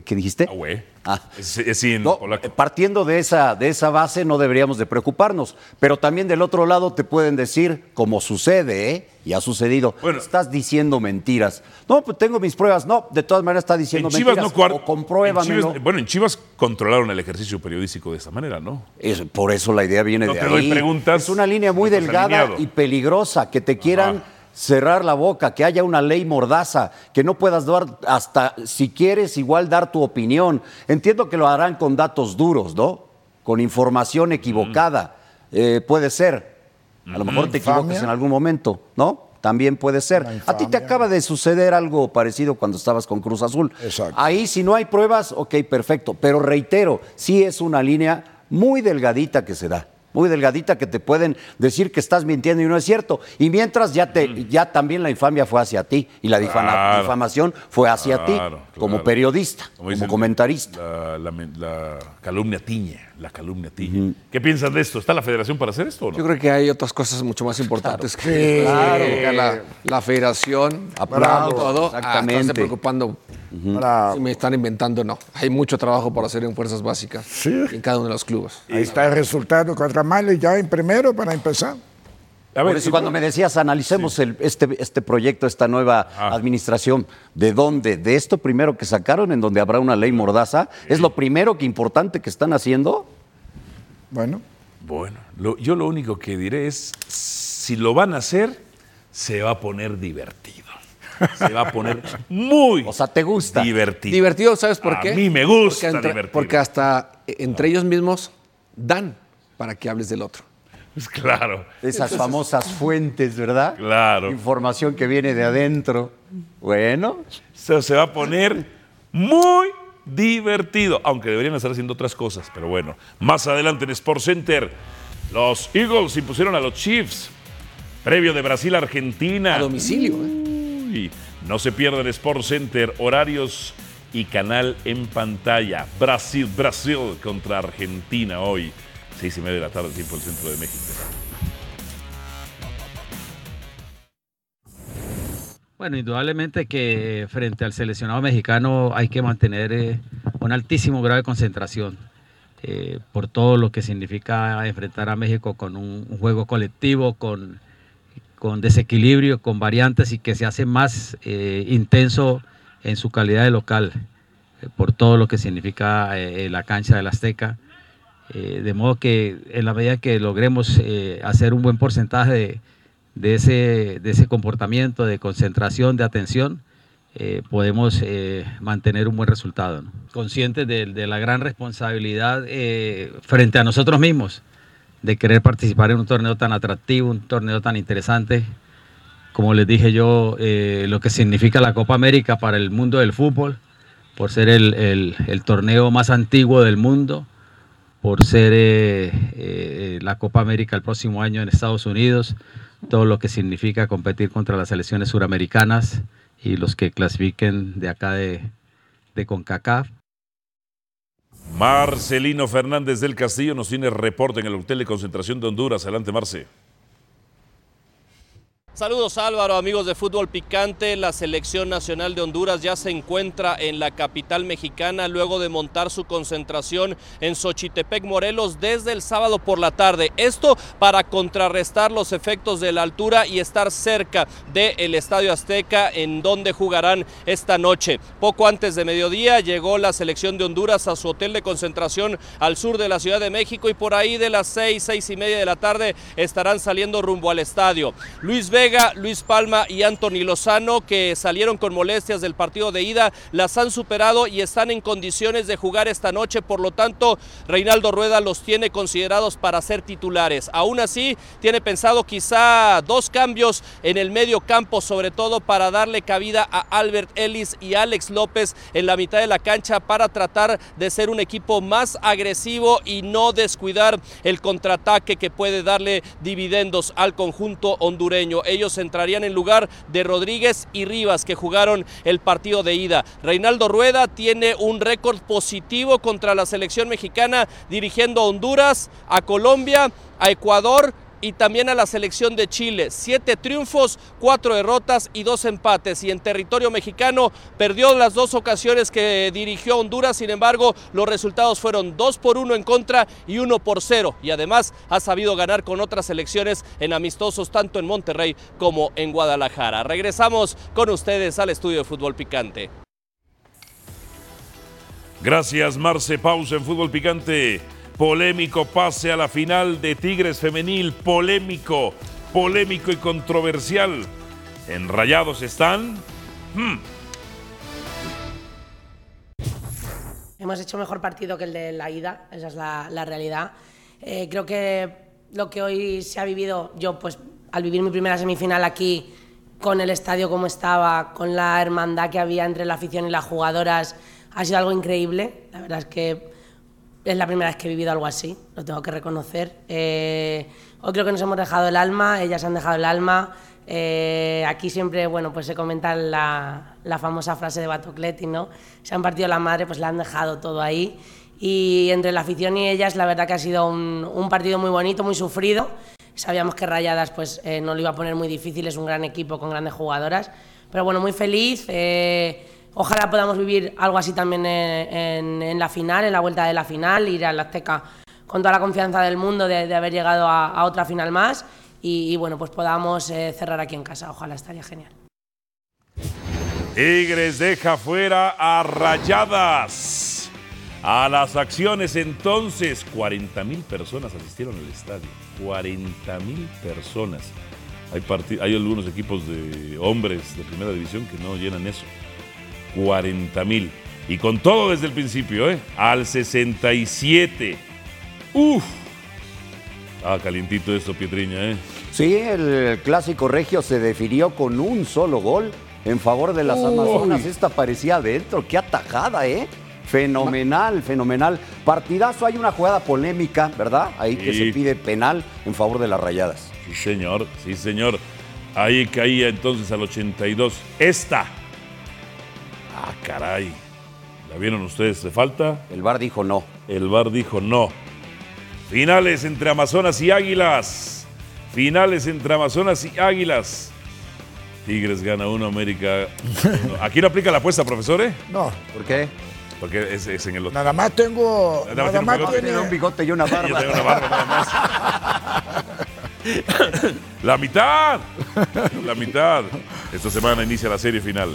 ¿qué dijiste? Ah. Ah. Es, No, eh, partiendo de esa, de esa base no deberíamos de preocuparnos, pero también del otro lado te pueden decir, como sucede, ¿eh? y ha sucedido, Bueno. estás diciendo mentiras. No, pues tengo mis pruebas. No, de todas maneras está diciendo En Chivas mentiras. no o compruébamelo. en Chivas- bueno, en Chivas controlaron el ejercicio periodístico de esta manera, ¿no? Es- por eso la idea viene No de te ahí. doy preguntas, es una línea muy delgada alineado. y peligrosa, que te quieran Ajá. Cerrar la boca, que haya una ley mordaza, que no puedas dar hasta, si quieres, igual dar tu opinión. Entiendo que lo harán con datos duros, ¿no? Con información equivocada. Eh, puede ser. A lo mejor te Infamia. equivocas en algún momento, ¿no? También puede ser. A ti te acaba de suceder algo parecido cuando estabas con Cruz Azul. Exacto. Ahí si no hay pruebas, ok, perfecto. Pero reitero, sí es una línea muy delgadita que se da. Muy delgadita que te pueden decir que estás mintiendo y no es cierto. Y mientras ya te, ya también la infamia fue hacia ti y la difama- Claro. difamación fue hacia ti Claro, como periodista, como, dicen, comentarista. La, la- la calumnia tiñe, la calumnia tiñe. ¿Qué piensas de esto? ¿Está la federación para hacer esto o no? Yo creo que hay otras cosas mucho más importantes que, Claro. que la, la federación, Aplausos, todo, a exactamente. preocupando Para- si me están inventando no. Hay mucho trabajo por hacer en fuerzas básicas Sí. en cada uno de los clubes. Ahí está el resultado contra Mali ya en primero para empezar. A Por ver, eso si- cuando me decías, analicemos el- este, este proyecto, esta nueva administración, ¿de dónde? ¿De esto primero que sacaron, en donde habrá una ley mordaza? ¿Es lo primero que importante que están haciendo? Bueno, Bueno, lo- yo lo único que diré es, si lo van a hacer, se va a poner divertido. Se va a poner muy O sea, ¿te gusta? divertido. Divertido, ¿sabes por A qué? mí me gusta porque, entre- divertido. porque hasta eh, entre ellos mismos dan para que hables del otro. Pues claro. Esas famosas fuentes, ¿verdad? Claro. Información que viene de adentro. Bueno, Eso se va a poner muy divertido, aunque deberían estar haciendo otras cosas, pero bueno. Más adelante en Sports Center, los Eagles impusieron a los Chiefs. Previo de Brasil-Argentina. A domicilio. ¿eh? Uy, no se pierdan Sports Center, horarios y canal en pantalla. Brasil, Brasil contra Argentina hoy, seis y media de la tarde, tiempo del centro de México. Bueno, indudablemente que frente al seleccionado mexicano hay que mantener eh, un altísimo grado de concentración eh, por todo lo que significa enfrentar a México con un, juego colectivo, con, con desequilibrio, con variantes y que se hace más eh, intenso en su calidad de local, por todo lo que significa la cancha del Azteca. Eh, de modo que en la medida que logremos eh, hacer un buen porcentaje de, ese, de ese comportamiento, de concentración, de atención, eh, podemos mantener un buen resultado. Conscientes de, la gran responsabilidad frente a nosotros mismos, de querer participar en un torneo tan atractivo, un torneo tan interesante, como les dije yo, lo que significa la Copa América para el mundo del fútbol, por ser el- el torneo más antiguo del mundo, por ser eh, eh, la Copa América el próximo año en Estados Unidos, todo lo que significa competir contra las selecciones suramericanas y los que clasifiquen de acá de, de CONCACAF. Marcelino Fernández del Castillo nos tiene reporte en el Hotel de Concentración de Honduras. Adelante, Marce. Saludos Álvaro, amigos de Fútbol Picante. La selección nacional de Honduras ya se encuentra en la capital mexicana luego de montar su concentración en Xochitepec, Morelos, desde el sábado por la tarde. Esto para contrarrestar los efectos de la altura y estar cerca del Estadio Azteca, en donde jugarán esta noche. Poco antes de mediodía llegó la selección de Honduras a su hotel de concentración al sur de la Ciudad de México y por ahí de las seis, seis y media de la tarde estarán saliendo rumbo al estadio. Luis Vega Luis Palma y Anthony Lozano, que salieron con molestias del partido de ida, las han superado y están en condiciones de jugar esta noche. Por lo tanto, Reinaldo Rueda los tiene considerados para ser titulares. Aún así, tiene pensado quizá dos cambios en el medio campo, sobre todo para darle cabida a Albert Ellis y Alex López en la mitad de la cancha para tratar de ser un equipo más agresivo y no descuidar el contraataque que puede darle dividendos al conjunto hondureño. Ellos entrarían en lugar de Rodríguez y Rivas que jugaron el partido de ida. Reinaldo Rueda tiene un récord positivo contra la selección mexicana dirigiendo a Honduras, a Colombia, a Ecuador y también a la selección de Chile. Siete triunfos, cuatro derrotas y dos empates. Y en territorio mexicano perdió las dos ocasiones que dirigió Honduras. Sin embargo, los resultados fueron dos por uno en contra y uno por cero. Y además ha sabido ganar con otras selecciones en amistosos tanto en Monterrey como en Guadalajara. Regresamos con ustedes al estudio de fútbol picante. Gracias, Marce. Pausa en Fútbol Picante. Polémico pase a la final de Tigres Femenil. Polémico, polémico y controversial. En Rayados están. Hmm, Hemos hecho mejor partido que el de la ida, esa es la, realidad. Eh, creo que lo que hoy se ha vivido, yo pues al vivir mi primera semifinal aquí, con el estadio como estaba, con la hermandad que había entre la afición y las jugadoras, ha sido algo increíble. La verdad es que es la primera vez que he vivido algo así, lo tengo que reconocer. Eh, hoy creo que nos hemos dejado el alma, ellas han dejado el alma. Eh, aquí siempre, bueno, pues se comenta la, la famosa frase de Batocletti, ¿no? Se han partido la madre, pues le han dejado todo ahí. Y entre la afición y ellas, la verdad que ha sido un, un partido muy bonito, muy sufrido. Sabíamos que Rayadas pues, eh, no lo iba a poner muy difícil, es un gran equipo con grandes jugadoras. Pero bueno, muy feliz. Ojalá podamos vivir algo así también en, en- en la final, en la vuelta de la final, ir al Azteca con toda la confianza del mundo de, de haber llegado a, a otra final más. Y, y, bueno, pues podamos eh, cerrar aquí en casa. Ojalá estaría genial. Tigres deja fuera a Rayadas. A las acciones entonces, 40 mil personas asistieron al estadio. 40 mil personas. Hay, hay algunos equipos de hombres de primera división que no llenan eso. 40 mil. Y con todo desde el principio, ¿eh? Al 67. Uf. Ah, calientito esto, Pietriña, ¿eh? Sí, el clásico regio se definió con un solo gol en favor de las Uy. Amazonas. Esta parecía adentro, qué atajada, ¿eh? Fenomenal, fenomenal. Partidazo, hay una jugada polémica, ¿verdad? Ahí que se pide penal en favor de las rayadas. Sí, señor, sí, señor. Ahí caía entonces al 82. Esta. Ah, caray. ¿La vieron ustedes? ¿Se falta? El VAR dijo no. El VAR dijo no. Finales entre Amazonas y Águilas. Finales entre Amazonas y Águilas. Tigres gana uno, América. uno. Aquí no aplica la apuesta, profesor, ¿eh? No, ¿Por qué? Porque es, es en el otro. nada más tengo. Nada más Nada tiene un más tiene. Tiene un bigote y una Yo barba. tengo una barba nada más. La mitad. La mitad. Esta semana inicia la serie final.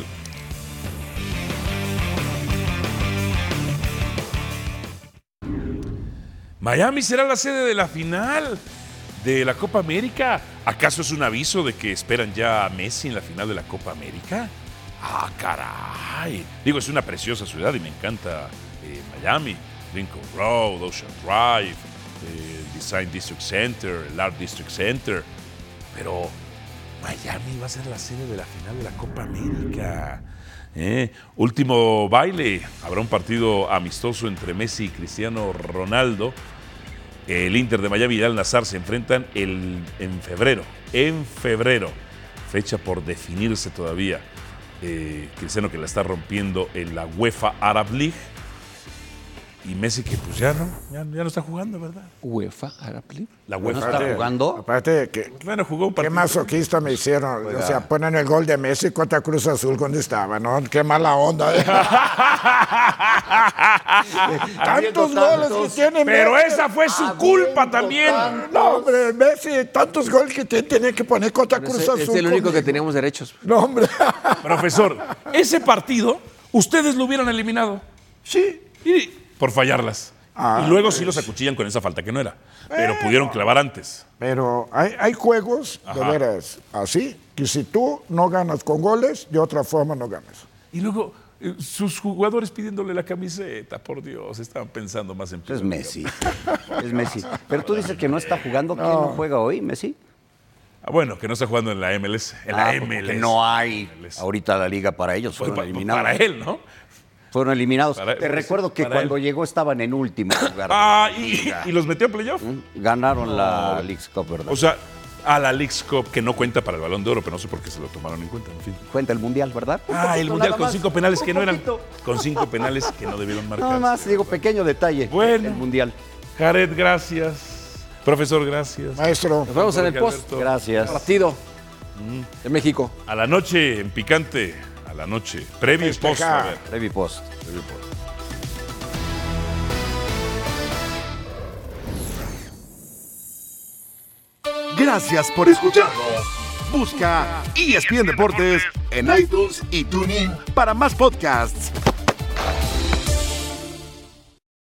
Miami será la sede de la final de la Copa América. ¿Acaso es un aviso de que esperan ya a Messi en la final de la Copa América? Ah, caray. Digo, es una preciosa ciudad y me encanta eh, Miami. Lincoln Road, Ocean Drive, eh, Design District Center, el Art District Center. Pero Miami va a ser la sede de la final de la Copa América. ¿eh? Último baile. Habrá un partido amistoso entre Messi y Cristiano Ronaldo. El Inter de Miami y el Al Nazar se enfrentan el- en febrero. En febrero. Fecha por definirse todavía. Eh, Cristiano que la está rompiendo en la UEFA Arab League. Y Messi que pues ya no, ya, ya no está jugando, ¿verdad? UEFA Arab League. La ¿No UEFA. está jugando? Aparte, que, Bueno, jugó un qué partido. masoquista me hicieron. O sea, ponen el gol de Messi contra Cruz Azul cuando estaba, ¿no? Qué mala onda. tantos goles que tiene Pero Messi. esa fue su culpa también. No, hombre, Messi, tantos goles que te tiene que poner contra Pero Cruz ese- Azul. es el único que tenemos derechos. No, hombre. Profesor, ese partido, ustedes lo hubieran eliminado. sí. Y por fallarlas. Ah, y luego sí los acuchillan con esa falta que no era. Pero pudieron clavar antes. Pero hay, hay juegos, de Ajá. veras, así, que si tú no ganas con goles, de otra forma no ganas. Y luego eh, sus jugadores pidiéndole la camiseta, por Dios, estaban pensando más en Es Messi. Es Messi. Pero tú dices que no está jugando. ¿Quién no juega hoy, Messi? Ah, bueno, que no está jugando en la MLS. En Ah, la porque MLS. no hay ahorita la liga para ellos. Pues Fueron pa- eliminados. para él, ¿no? Fueron eliminados. Para- Te recuerdo que cuando él. llegó estaban en último lugar. Ah, y, y los metió a playoff. Ganaron la Leagues Cup, ¿verdad? O sea, a la Leagues Cup que no cuenta para el Balón de Oro, pero no sé por qué se lo tomaron en cuenta. En fin. Cuenta el Mundial, ¿verdad? Un Ah, el Mundial con cinco penales que no eran. Con cinco penales que no debieron marcar. Nada más, digo, pequeño detalle. Bueno. El Mundial. Jared, gracias. Profesor, gracias. Maestro. Nos vemos en el post. Alberto. Gracias. Partido de México. A la noche en picante. A la noche. Previo y post. A ver. Post. Previo post. Gracias por escucharnos. Busca ESPN Deportes en iTunes y TuneIn para más podcasts.